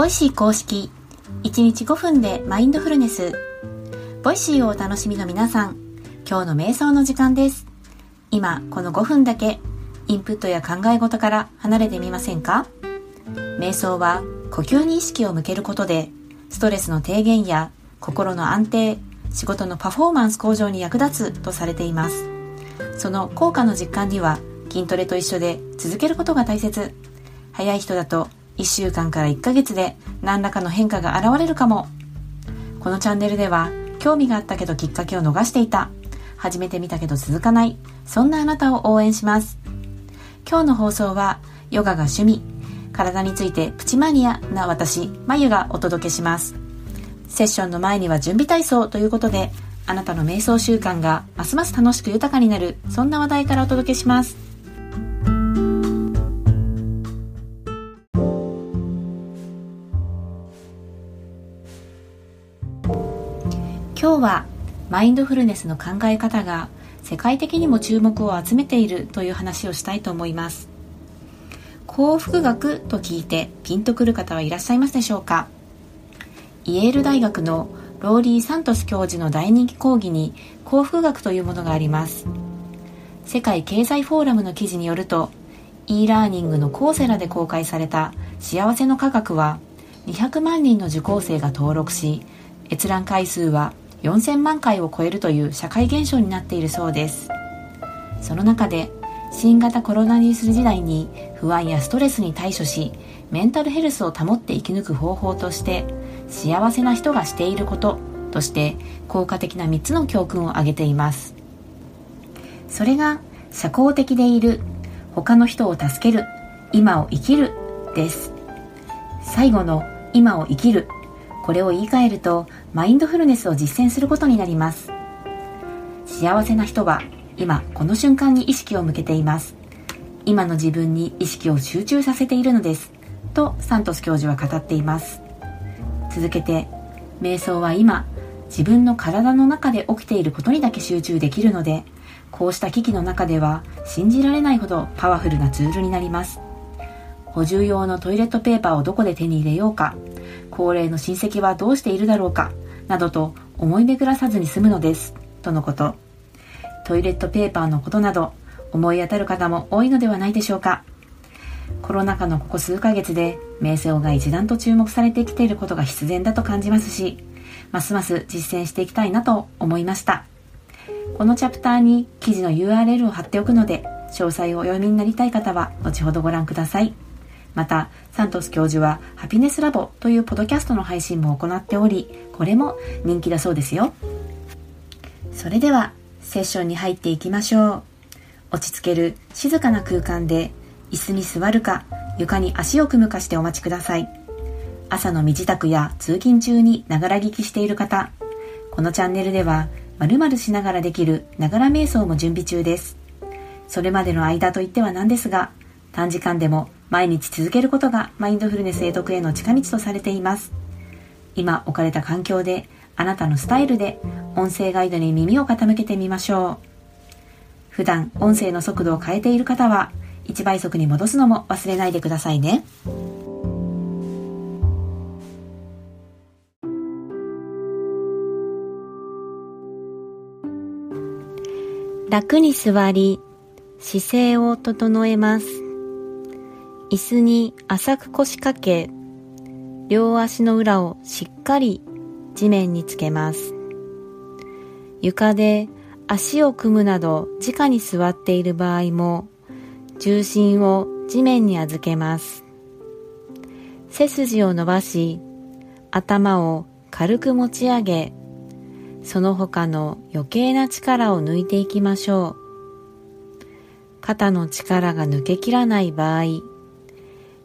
Voicy 公式1日5分でマインドフルネス。 Voicy をお楽しみの皆さん今日の瞑想の時間です。今この5分だけインプットや考え事から離れてみませんか？瞑想は呼吸に意識を向けることでストレスの低減や心の安定仕事のパフォーマンス向上に役立つとされています。その効果の実感には筋トレと一緒で続けることが大切。早い人だと1週間から1ヶ月で何らかの変化が現れるかも。このチャンネルでは興味があったけどきっかけを逃していた。始めてみたけど続かない。そんなあなたを応援します。今日の放送はヨガが趣味。体についてプチマニアな私まゆがお届けします。セッションの前には準備体操ということであなたの瞑想習慣がますます楽しく豊かになる。そんな話題からお届けします。今日はマインドフルネスの考え方が世界的にも注目を集めているという話をしたいと思います。幸福学と聞いてピンとくる方はいらっしゃいますでしょうか？イェール大学のローリー・サントス教授の大人気講義に幸福学というものがあります。世界経済フォーラムの記事によると e ラーニングのコーセラで公開された幸せの科学は200万人の受講生が登録し閲覧回数は4000万回を超えるという社会現象になっているそうです。その中で新型コロナウイルス時代に不安やストレスに対処しメンタルヘルスを保って生き抜く方法として幸せな人がしていることとして効果的な3つの教訓を挙げています。それが社交的でいる他の人を助ける今を生きるです。最後の今を生きる。これを言い換えるとマインドフルネスを実践することになります。幸せな人は今この瞬間に意識を向けています。今の自分に意識を集中させているのです。とサントス教授は語っています。続けて瞑想は今自分の体の中で起きていることにだけ集中できるのでこうした危機の中では信じられないほどパワフルなツールになります。補充用のトイレットペーパーをどこで手に入れようか。高齢の親戚はどうしているだろうかなどと思い巡らさずに済むのです。とのこと。トイレットペーパーのことなど思い当たる方も多いのではないでしょうか。コロナ禍のここ数ヶ月で瞑想が一段と注目されてきていることが必然だと感じますしますます実践していきたいなと思いました。このチャプターに記事の URL を貼っておくので詳細をお読みになりたい方は後ほどご覧ください。また、サントス教授はハピネスラボというポドキャストの配信も行っており、これも人気だそうですよ。それでは、セッションに入っていきましょう。落ち着ける静かな空間で、椅子に座るか、床に足を組むかしてお待ちください。朝の身支度や通勤中にながら聞きしている方、このチャンネルでは、〇〇しながらできるながら瞑想も準備中です。それまでの間といってはなんですが、短時間でも毎日続けることがマインドフルネスへ得への近道とされています。今置かれた環境であなたのスタイルで音声ガイドに耳を傾けてみましょう。普段音声の速度を変えている方は1倍速に戻すのも忘れないでくださいね。楽に座り姿勢を整えます。椅子に浅く腰掛け、両足の裏をしっかり地面につけます。床で足を組むなど直に座っている場合も重心を地面に預けます。背筋を伸ばし頭を軽く持ち上げその他の余計な力を抜いていきましょう。肩の力が抜けきらない場合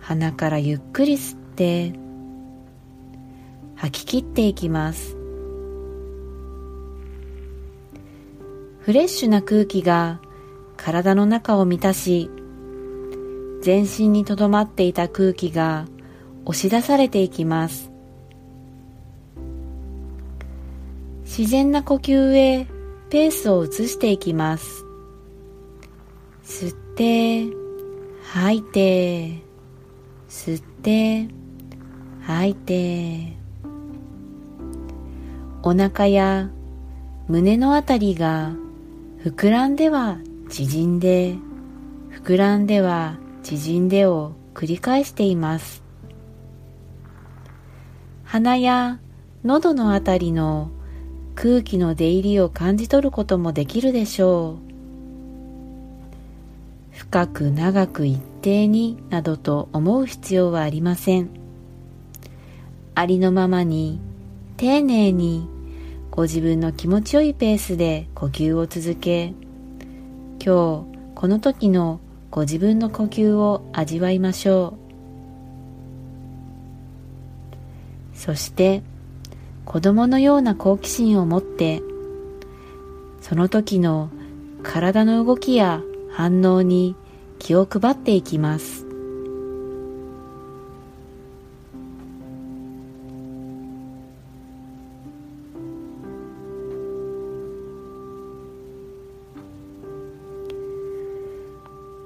鼻からゆっくり吸って吐き切っていきます。フレッシュな空気が体の中を満たし全身にとどまっていた空気が押し出されていきます。自然な呼吸へペースを移していきます。吸って吐いて吸って吐いてお腹や胸のあたりが膨らんでは縮んで膨らんでは縮んでを繰り返しています。鼻や喉のあたりの空気の出入りを感じ取ることもできるでしょう。深く長く一定になどと思う必要はありません。ありのままに丁寧にご自分の気持ちよいペースで呼吸を続け今日この時のご自分の呼吸を味わいましょう。そして子供のような好奇心を持ってその時の体の動きや反応に気を配っていきます。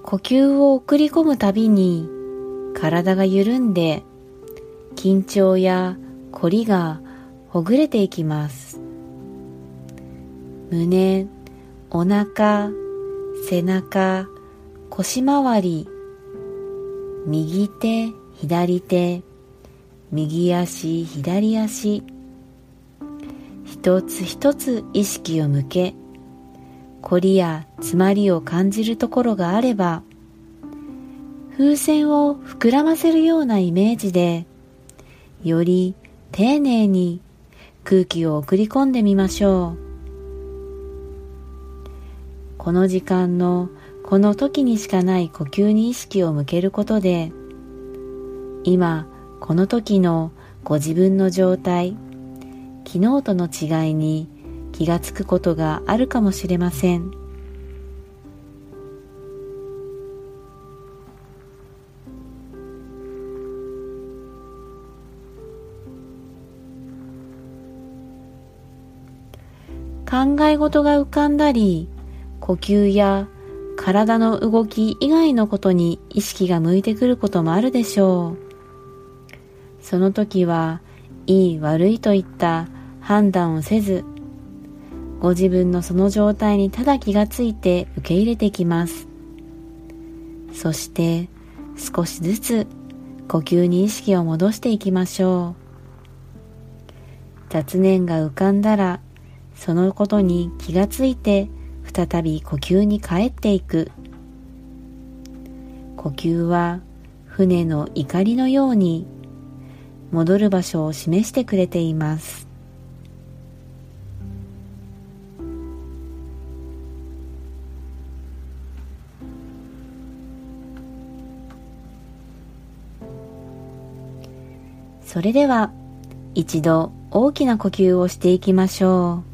呼吸を送り込むたびに体が緩んで緊張や凝りがほぐれていきます。胸お腹背中腰回り右手左手右足左足一つ一つ意識を向け凝りや詰まりを感じるところがあれば風船を膨らませるようなイメージでより丁寧に空気を送り込んでみましょう。この時間のこの時にしかない呼吸に意識を向けることで今この時のご自分の状態昨日との違いに気がつくことがあるかもしれません。考え事が浮かんだり呼吸や体の動き以外のことに意識が向いてくることもあるでしょう。その時はいい悪いといった判断をせずご自分のその状態にただ気がついて受け入れてきます。そして少しずつ呼吸に意識を戻していきましょう。雑念が浮かんだらそのことに気がついて再び呼吸に帰っていく。呼吸は船の怒りのように戻る場所を示してくれています。それでは一度大きな呼吸をしていきましょう。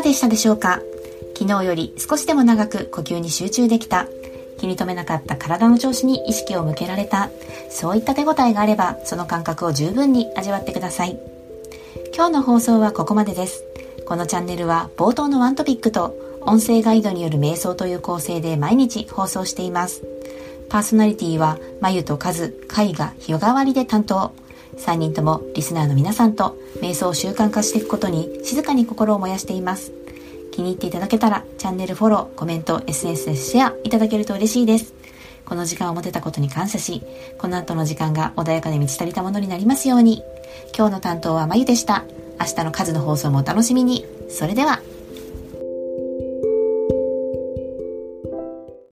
がでしたでしょうか？昨日より少しでも長く呼吸に集中できた。気に留めなかった体の調子に意識を向けられた。そういった手応えがあればその感覚を十分に味わってください。今日の放送はここまでです。このチャンネルは冒頭のワントピックと音声ガイドによる瞑想という構成で毎日放送しています。パーソナリティは、まゆとかず、かいが日替わりで担当。3人ともリスナーの皆さんと瞑想を習慣化していくことに静かに心を燃やしています。気に入っていただけたらチャンネルフォロー、コメント、SNS でシェアいただけると嬉しいです。この時間を持てたことに感謝し、この後の時間が穏やかで満ち足りたものになりますように。今日の担当はまゆでした。明日の数の放送もお楽しみに。それでは。